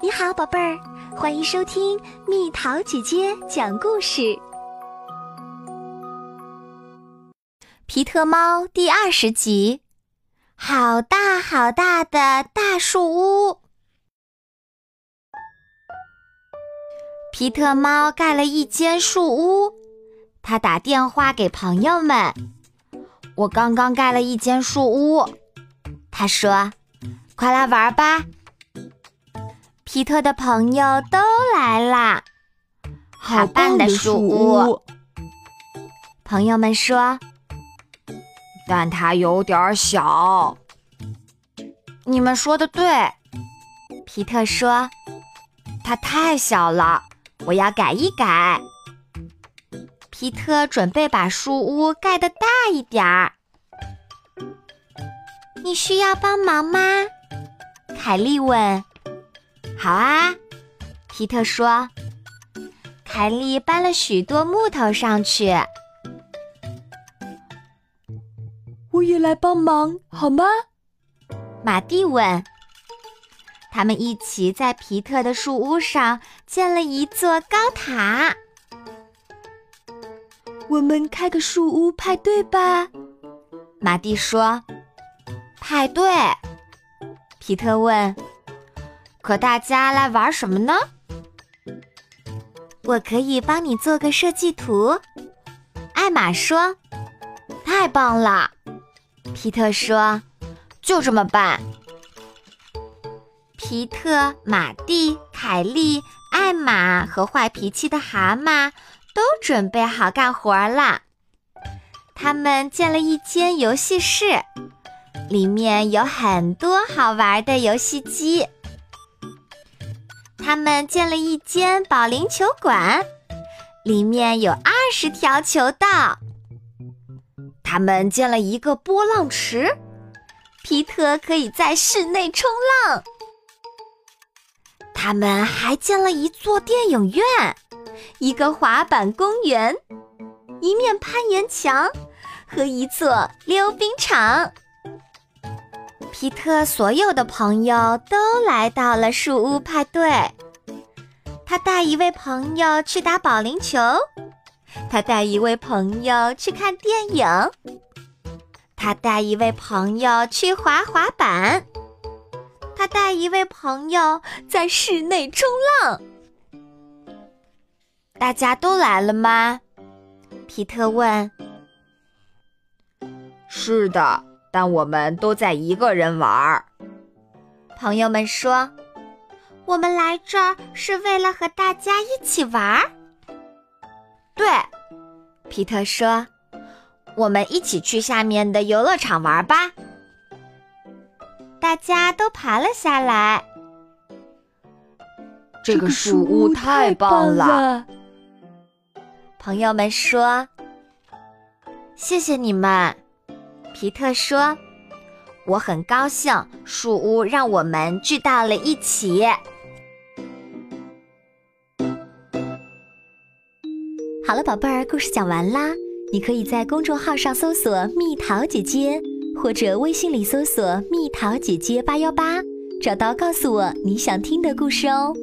你好，宝贝儿，欢迎收听蜜桃姐姐讲故事。皮特猫第二十集，好大好大的大树屋。皮特猫盖了一间树屋，他打电话给朋友们：“我刚刚盖了一间树屋。”他说：“快来玩吧！”皮特的朋友都来啦，好棒的树屋！朋友们说：“但它有点小。”你们说的对，皮特说：“它太小了，我要改一改。”皮特准备把树屋盖得大一点儿。你需要帮忙吗？凯莉问。好啊，皮特说。凯莉搬了许多木头上去。我也来帮忙好吗？马蒂问。他们一起在皮特的树屋上建了一座高塔。我们开个树屋派对吧，马蒂说。派对？皮特问。可大家来玩什么呢？我可以帮你做个设计图，艾玛说。太棒了，皮特说。就这么办。皮特、马蒂、凯莉、艾玛和坏脾气的蛤蟆都准备好干活了。他们建了一间游戏室，里面有很多好玩的游戏机。他们建了一间保龄球馆，里面有二十条球道。他们建了一个波浪池，皮特可以在室内冲浪。他们还建了一座电影院，一个滑板公园，一面攀岩墙和一座溜冰场。皮特所有的朋友都来到了树屋派对。他带一位朋友去打保龄球，他带一位朋友去看电影，他带一位朋友去滑滑板，他带一位朋友在室内冲浪。大家都来了吗？皮特问。是的。但我们都在一个人玩儿。朋友们说：“我们来这儿是为了和大家一起玩儿。”对，皮特说：“我们一起去下面的游乐场玩吧。”大家都爬了下来。这个树屋太棒了！朋友们说：“谢谢你们。”皮特说：“我很高兴，树屋让我们聚到了一起。”好了，宝贝儿，故事讲完啦。你可以在公众号上搜索“蜜桃姐姐”，或者微信里搜索“蜜桃姐姐八幺八”，找到告诉我你想听的故事哦。